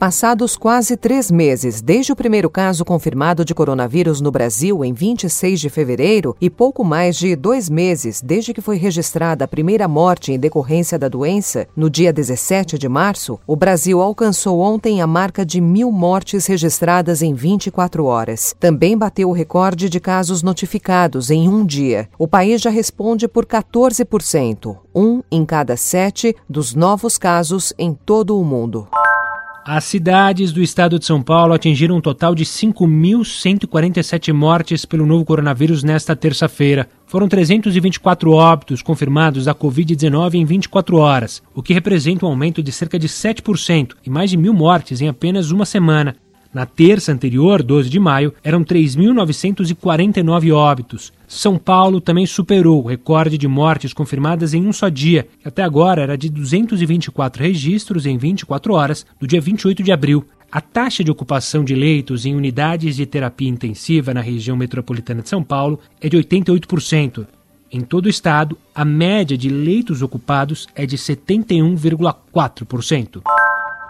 Passados quase três meses desde o primeiro caso confirmado de coronavírus no Brasil, em 26 de fevereiro, e pouco mais de dois meses desde que foi registrada a primeira morte em decorrência da doença, no dia 17 de março, o Brasil alcançou ontem a marca de mil mortes registradas em 24 horas. Também bateu o recorde de casos notificados em um dia. O país já responde por 14%, um em cada sete dos novos casos em todo o mundo. As cidades do estado de São Paulo atingiram um total de 5.147 mortes pelo novo coronavírus nesta terça-feira. Foram 324 óbitos confirmados da Covid-19 em 24 horas, o que representa um aumento de cerca de 7% e mais de mil mortes em apenas uma semana. Na terça anterior, 12 de maio, eram 3.949 óbitos. São Paulo também superou o recorde de mortes confirmadas em um só dia, que até agora era de 224 registros em 24 horas, do dia 28 de abril. A taxa de ocupação de leitos em unidades de terapia intensiva na região metropolitana de São Paulo é de 88%. Em todo o estado, a média de leitos ocupados é de 71,4%.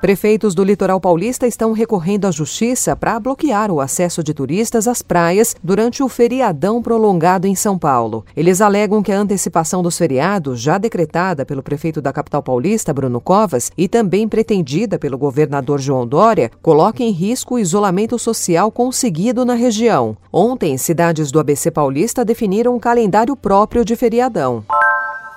Prefeitos do litoral paulista estão recorrendo à justiça para bloquear o acesso de turistas às praias durante o feriadão prolongado em São Paulo. Eles alegam que a antecipação dos feriados, já decretada pelo prefeito da capital paulista, Bruno Covas, e também pretendida pelo governador João Dória, coloca em risco o isolamento social conseguido na região. Ontem, cidades do ABC paulista definiram um calendário próprio de feriadão.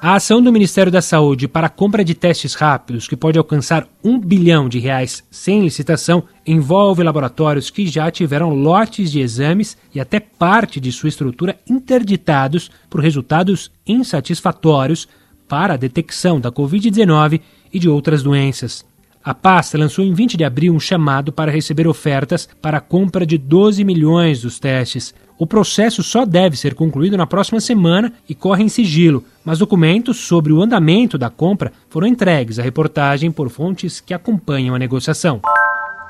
A ação do Ministério da Saúde para a compra de testes rápidos, que pode alcançar um bilhão de reais sem licitação, envolve laboratórios que já tiveram lotes de exames e até parte de sua estrutura interditados por resultados insatisfatórios para a detecção da Covid-19 e de outras doenças. A pasta lançou em 20 de abril um chamado para receber ofertas para a compra de 12 milhões dos testes. O processo só deve ser concluído na próxima semana e corre em sigilo, mas documentos sobre o andamento da compra foram entregues à reportagem por fontes que acompanham a negociação.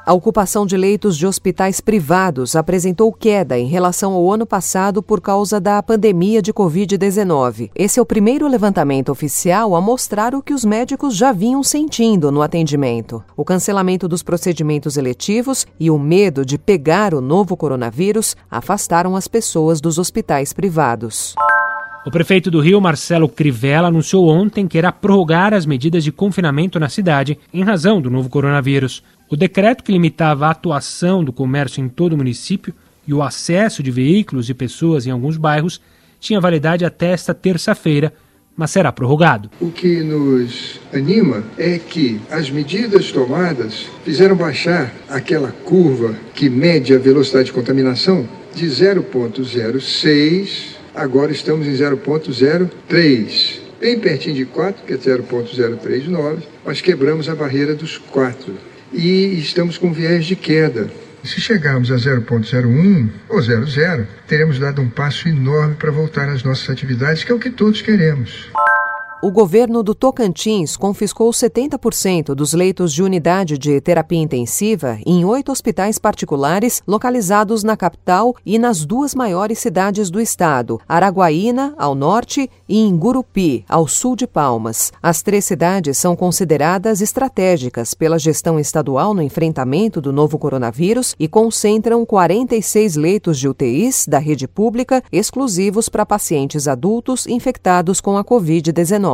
A ocupação de leitos de hospitais privados apresentou queda em relação ao ano passado por causa da pandemia de Covid-19. Esse é o primeiro levantamento oficial a mostrar o que os médicos já vinham sentindo no atendimento. O cancelamento dos procedimentos eletivos e o medo de pegar o novo coronavírus afastaram as pessoas dos hospitais privados. O prefeito do Rio, Marcelo Crivella, anunciou ontem que irá prorrogar as medidas de confinamento na cidade em razão do novo coronavírus. O decreto que limitava a atuação do comércio em todo o município e o acesso de veículos e pessoas em alguns bairros tinha validade até esta terça-feira, mas será prorrogado. O que nos anima é que as medidas tomadas fizeram baixar aquela curva que mede a velocidade de contaminação de 0,06, agora estamos em 0,03. Bem pertinho de 4, que é 0,039, mas quebramos a barreira dos 4 e estamos com viés de queda. Se chegarmos a 0,01 ou 0,0, teremos dado um passo enorme para voltar às nossas atividades, que é o que todos queremos o governo do Tocantins confiscou 70% dos leitos de unidade de terapia intensiva em oito hospitais particulares localizados na capital e nas duas maiores cidades do estado, Araguaína, ao norte, e Ingurupi, ao sul de Palmas. As três cidades são consideradas estratégicas pela gestão estadual no enfrentamento do novo coronavírus e concentram 46 leitos de UTIs da rede pública exclusivos para pacientes adultos infectados com a Covid-19.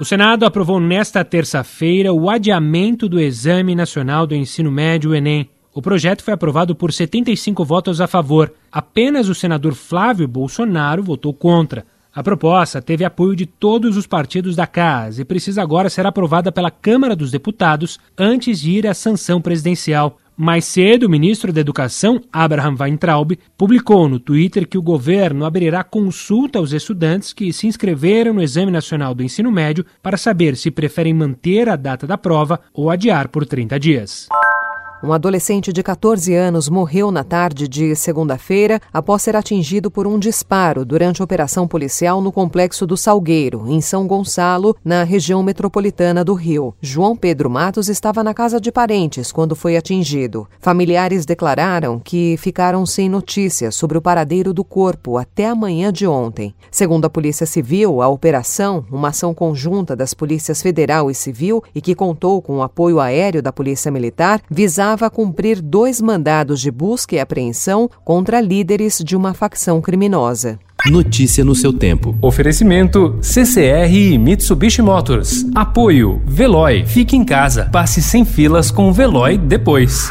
O Senado aprovou nesta terça-feira o adiamento do Exame Nacional do Ensino Médio, Enem. O projeto foi aprovado por 75 votos a favor. Apenas o senador Flávio Bolsonaro votou contra. A proposta teve apoio de todos os partidos da casa e precisa agora ser aprovada pela Câmara dos Deputados antes de ir à sanção presidencial. Mais cedo, o ministro da Educação, Abraham Weintraub, publicou no Twitter que o governo abrirá consulta aos estudantes que se inscreveram no Exame Nacional do Ensino Médio para saber se preferem manter a data da prova ou adiar por 30 dias. Um adolescente de 14 anos morreu na tarde de segunda-feira após ser atingido por um disparo durante operação policial no complexo do Salgueiro, em São Gonçalo, na região metropolitana do Rio. João Pedro Matos estava na casa de parentes quando foi atingido. Familiares declararam que ficaram sem notícias sobre o paradeiro do corpo até a manhã de ontem. Segundo a Polícia Civil, a operação, uma ação conjunta das polícias federal e civil e que contou com o apoio aéreo da Polícia Militar, visava a cumprir dois mandados de busca e apreensão contra líderes de uma facção criminosa. Notícia no seu tempo. Oferecimento CCR e Mitsubishi Motors. Apoio Veloy. Fique em casa. Passe sem filas com o Veloy depois.